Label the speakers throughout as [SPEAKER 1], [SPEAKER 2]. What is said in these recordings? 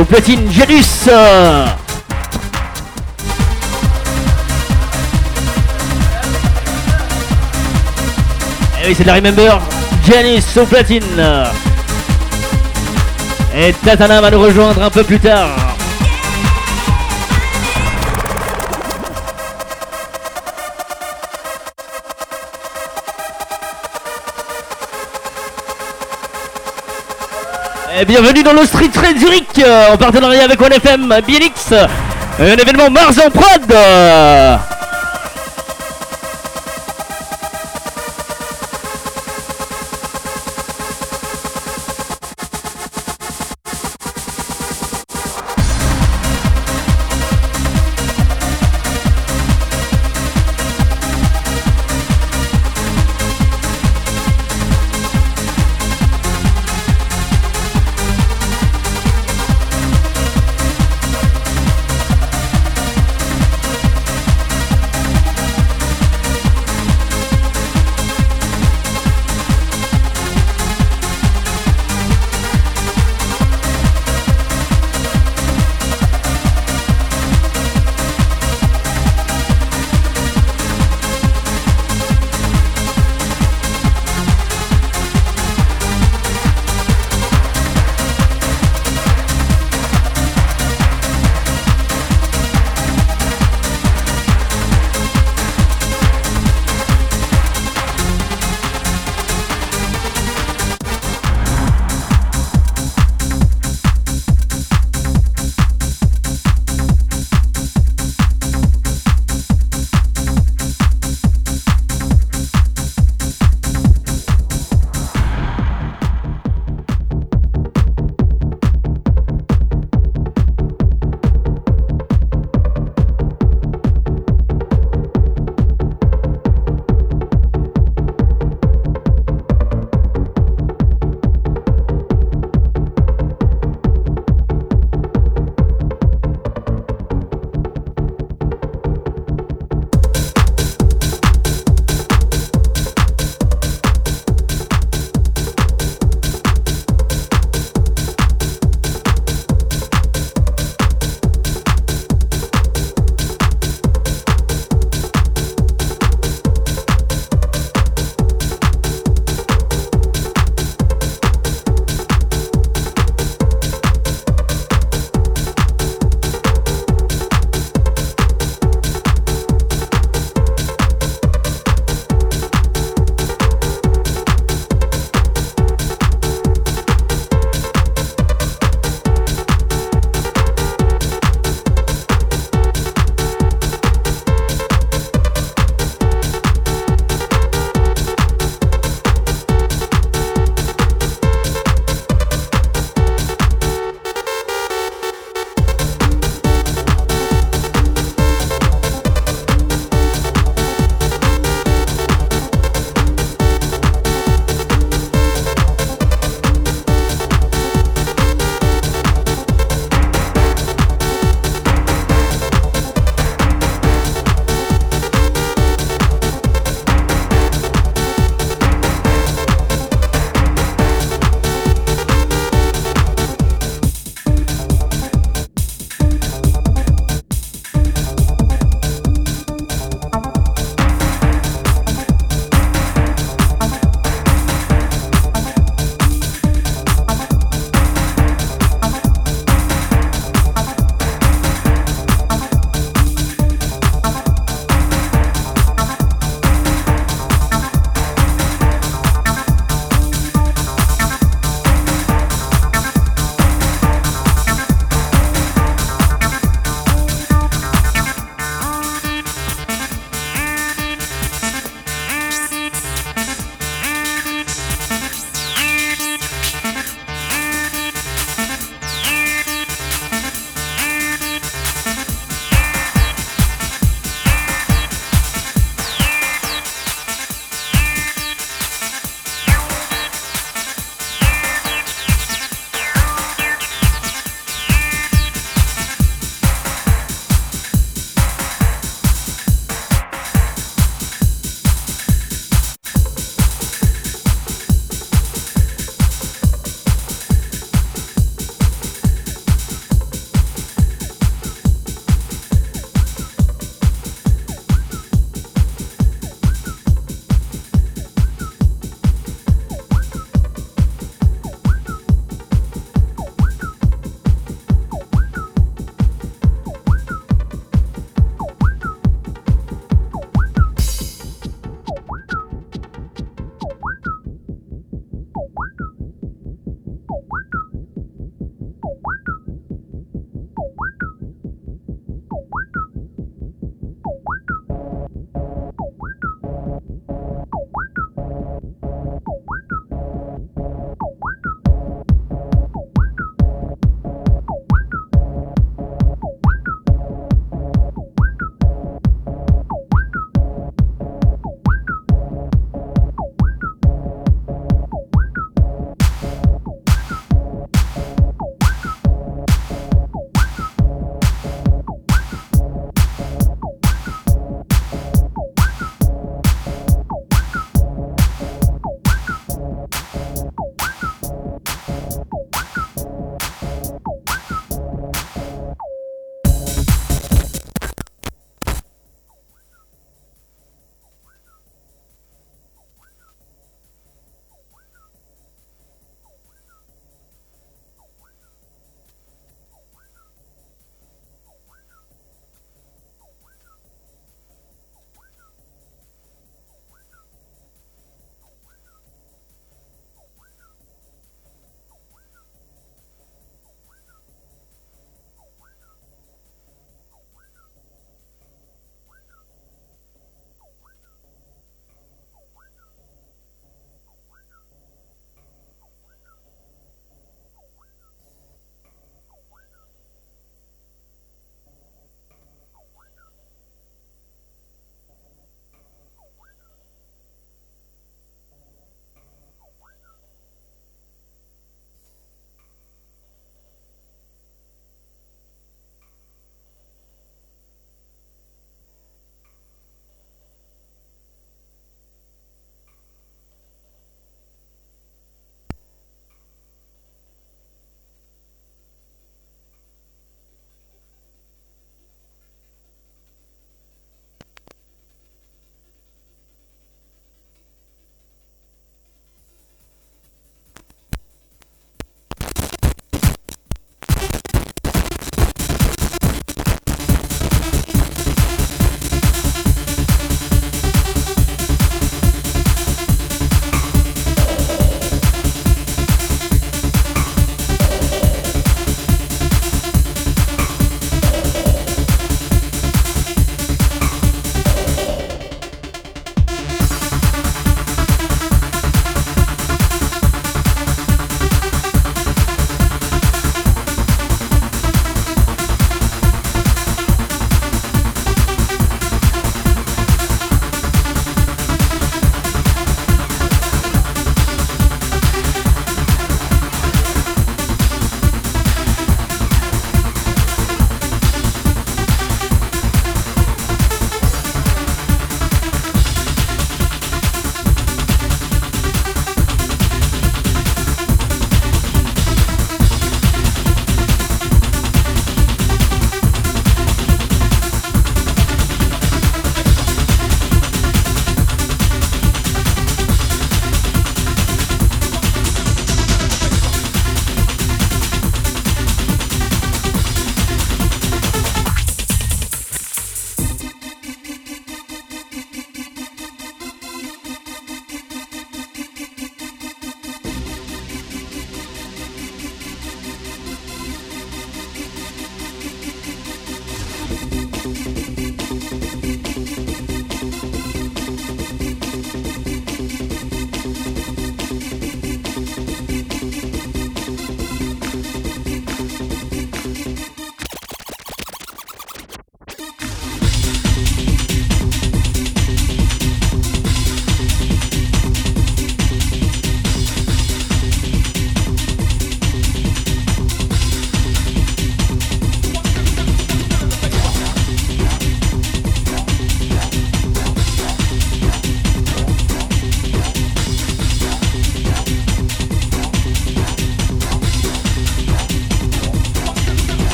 [SPEAKER 1] Au platine, Janus. Et oui, c'est de la Remember. Janus au platine. Et Tatana va nous rejoindre un peu plus tard. Bienvenue dans le Street Trade Zurich en partenariat avec OneFM BLX, un événement Mars en prod.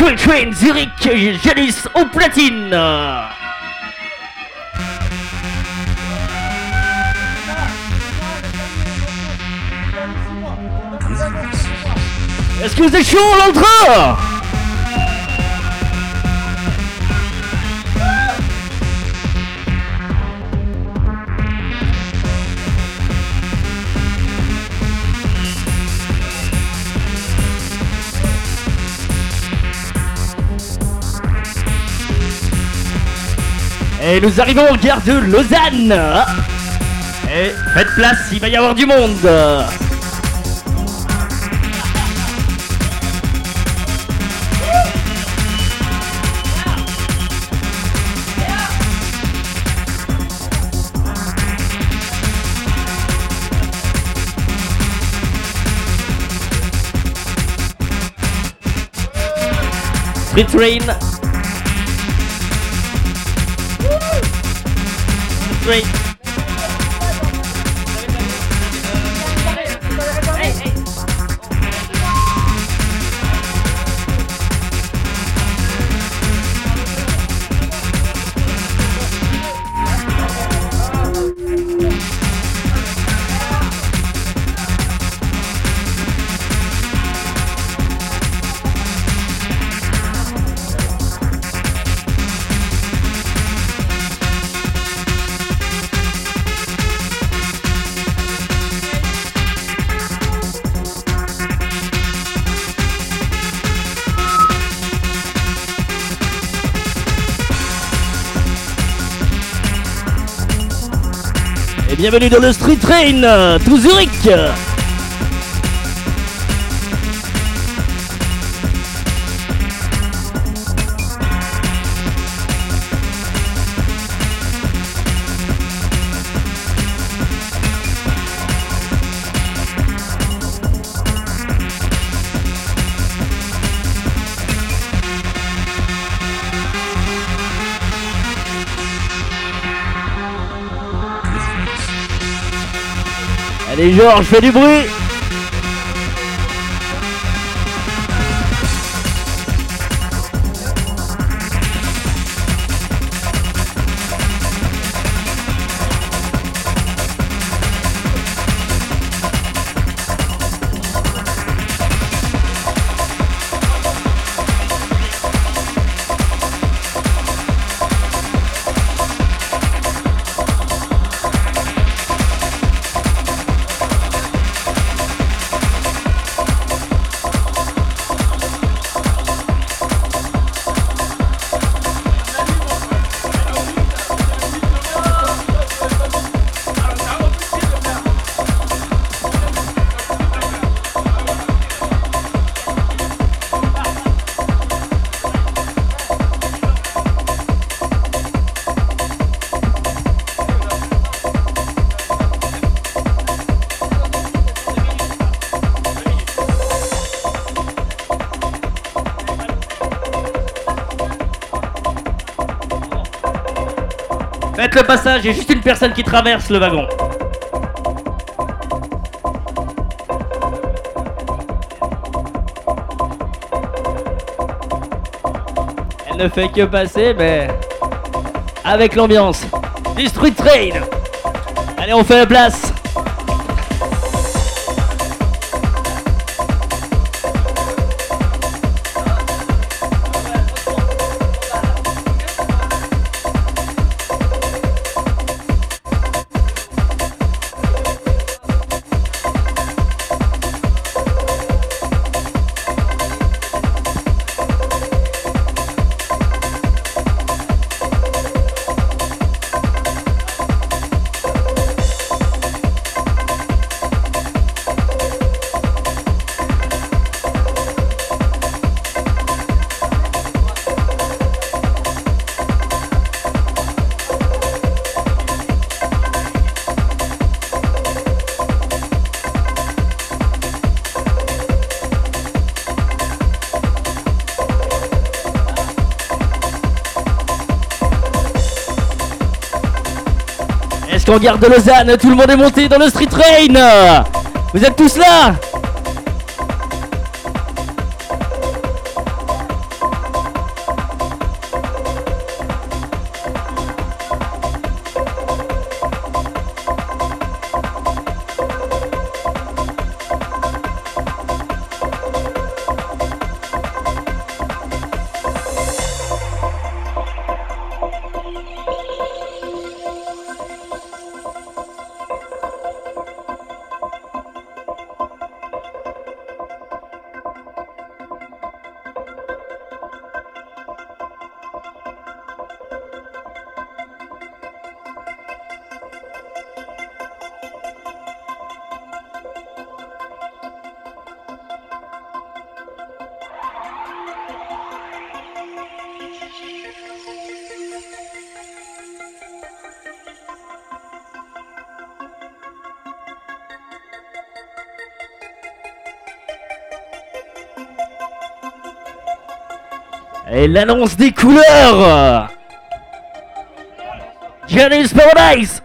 [SPEAKER 1] Street Train Zurich, Janus au platine. Est-ce que vous êtes chaud l'entre Et nous arrivons au gare de Lausanne. Et faites place, il va y avoir du monde. Street bienvenue dans le Street Train, tout Zurich Allez Georges, fais du bruit le passage, il y a juste une personne qui traverse le wagon. Elle ne fait que passer, mais avec l'ambiance. Street Train. Allez, on fait la place. Gare de Lausanne, tout le monde est monté dans le street train. Vous êtes tous là Et l'annonce des couleurs. Janice Paradise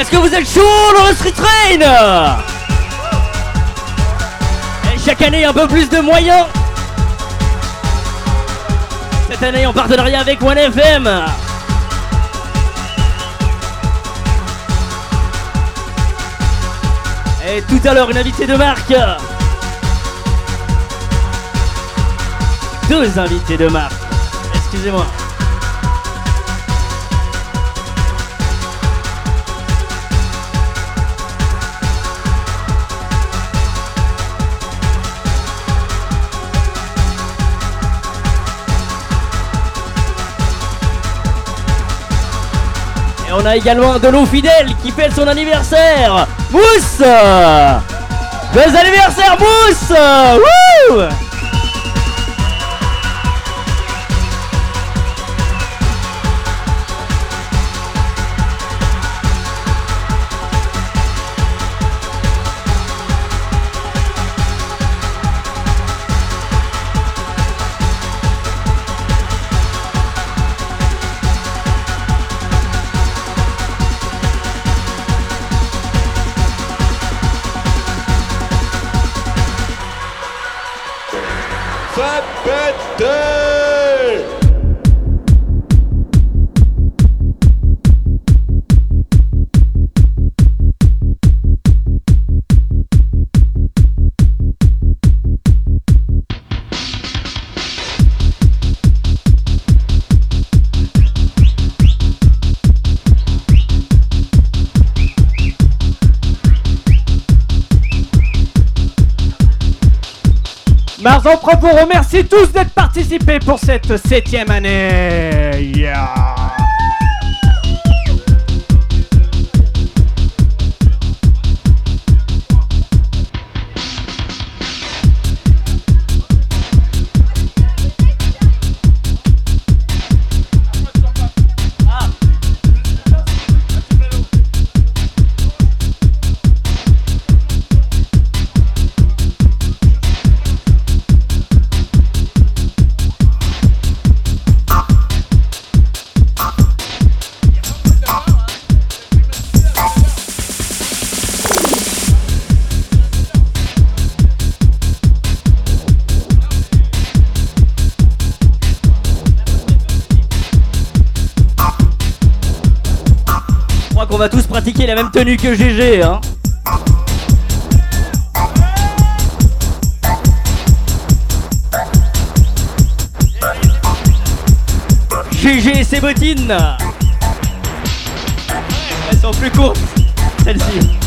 [SPEAKER 1] Est-ce que vous êtes chaud dans le Street Train Et chaque année un peu plus de moyens. Cette année en partenariat avec OneFM. Et tout à l'heure une invitée de marque. Deux invités de marque. Excusez-moi. On a également de l'eau fidèle qui fête son anniversaire. Mousse! Bon anniversaire Mousse
[SPEAKER 2] Marzon Pro vous remercie tous d'être participés pour cette septième année.
[SPEAKER 1] La même tenue que GG, hein. GG et ses bottines Elles sont plus courtes, celles-ci.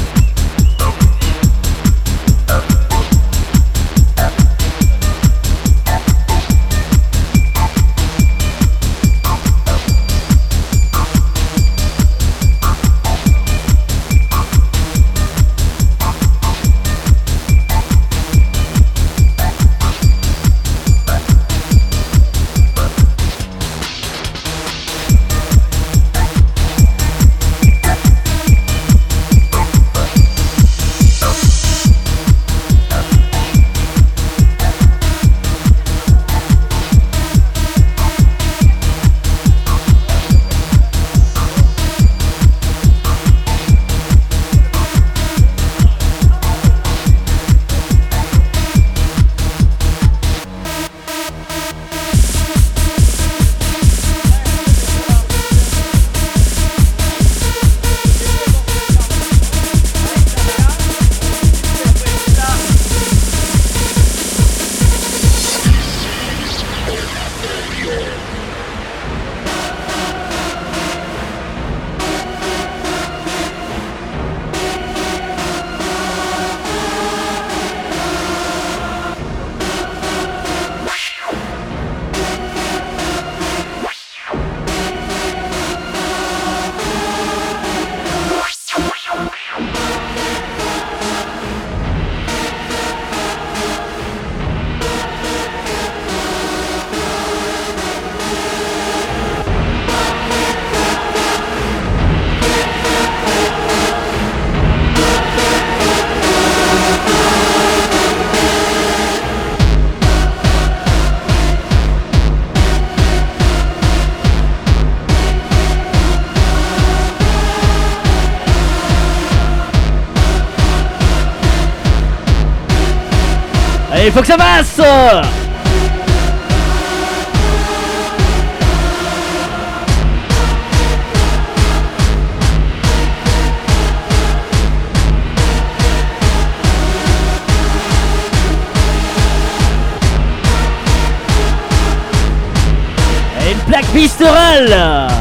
[SPEAKER 1] Faut que ça passe Et une plaque viscérale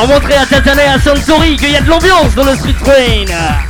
[SPEAKER 1] leur montrer à Tatane et à Santori qu'il y a de l'ambiance dans le Street Train.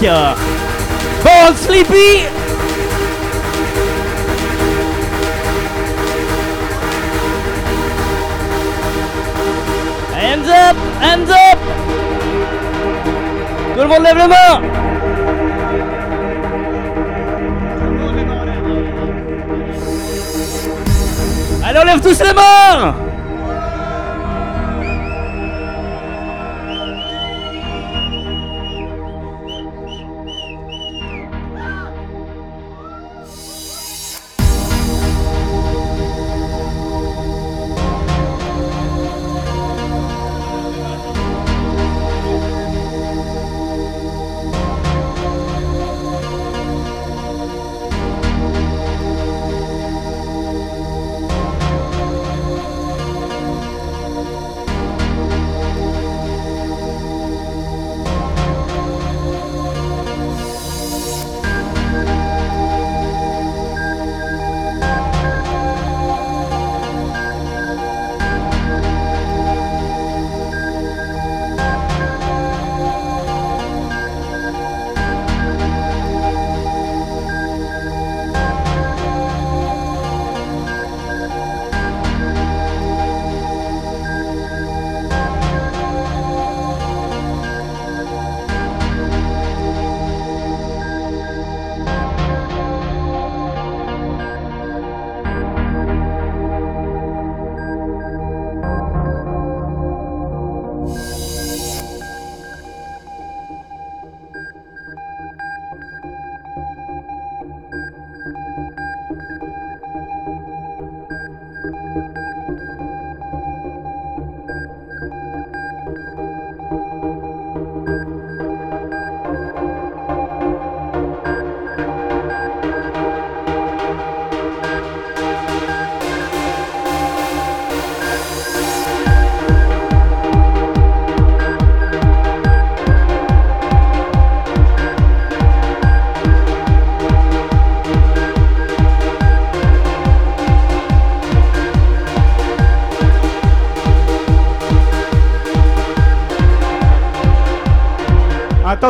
[SPEAKER 1] De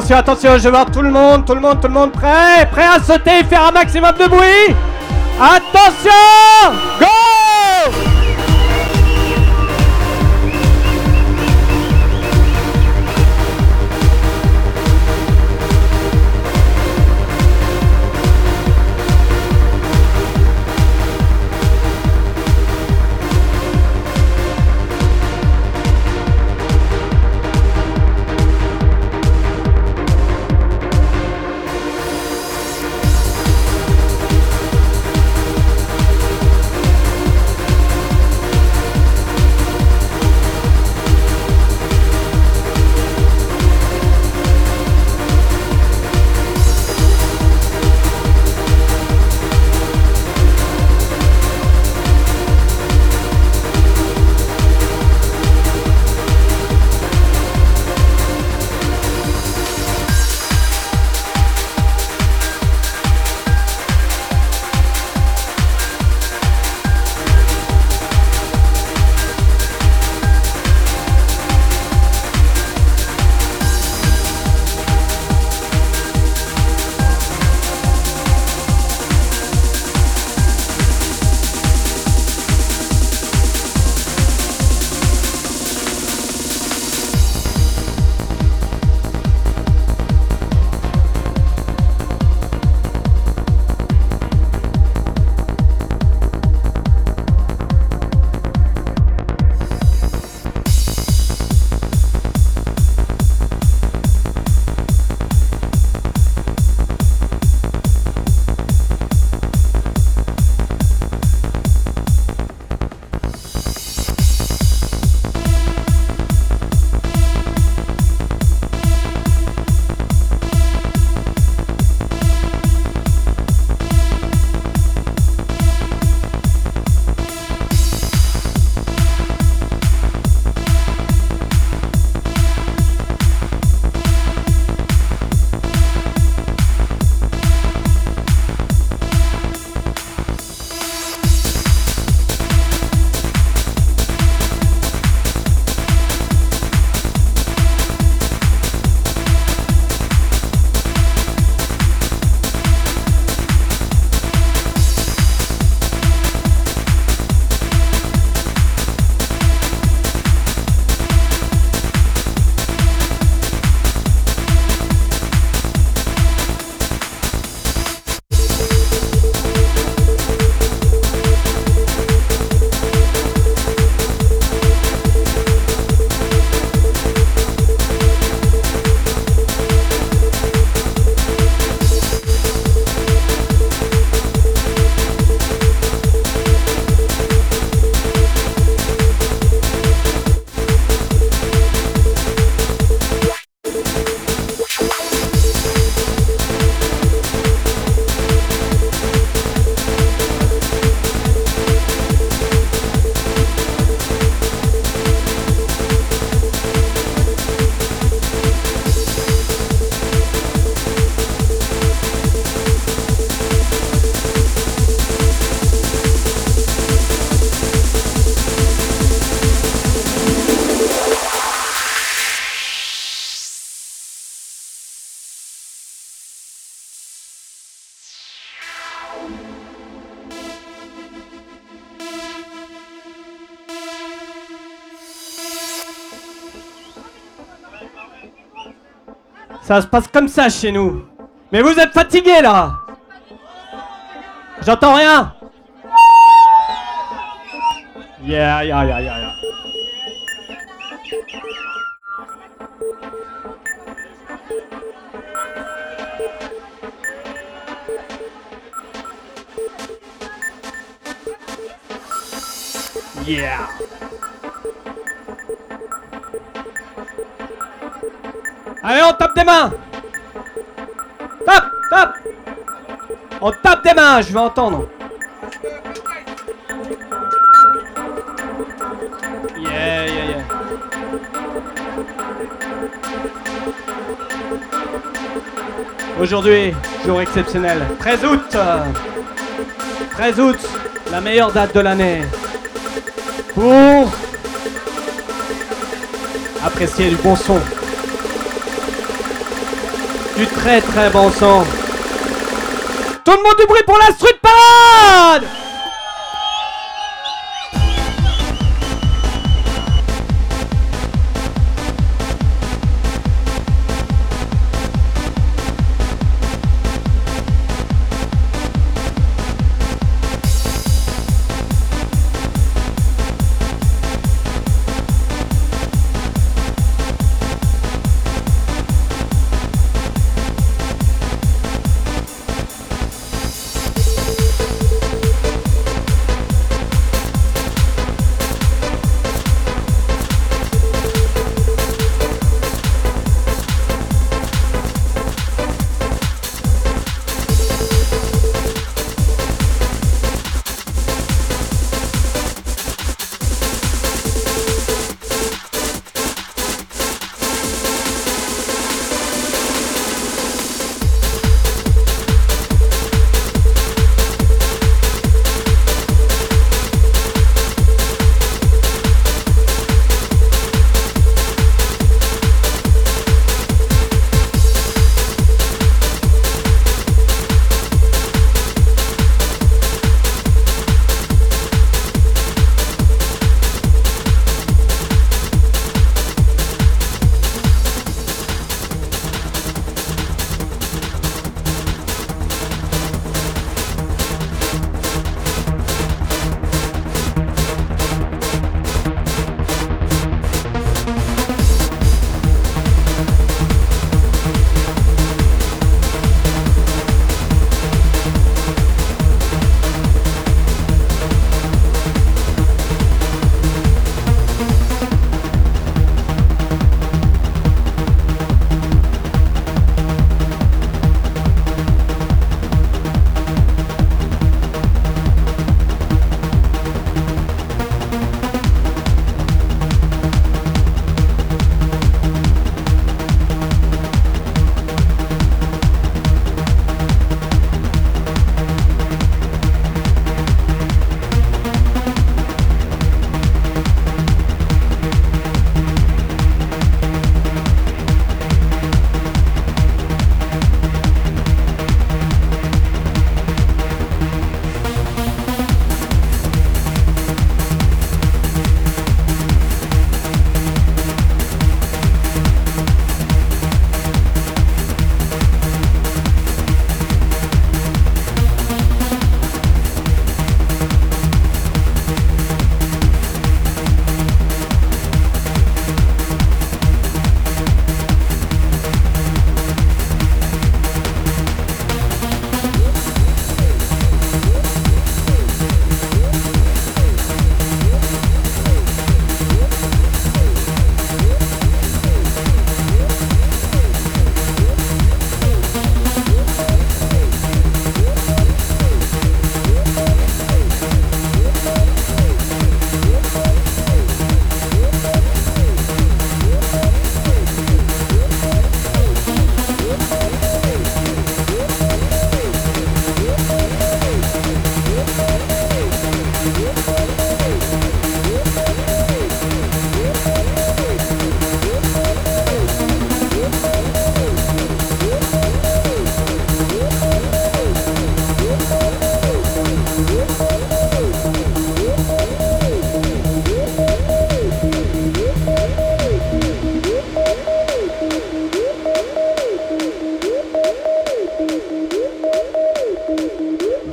[SPEAKER 2] Attention, attention, je veux voir tout le monde, tout le monde, tout le monde. Prêt Prêt à sauter et faire un maximum de bruit. Attention Ça se passe comme ça chez nous. Mais vous êtes fatigués là J'entends rien Yeah, yeah, yeah, yeah. Je veux entendre. Yeah, yeah, yeah. Aujourd'hui, jour exceptionnel. 13 août. 13 août, la meilleure date de l'année. Pour apprécier du bon son. Du très très bon son. Tout le monde du bruit pour la street parade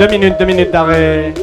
[SPEAKER 1] Deux minutes, deux minutes d'arrêt.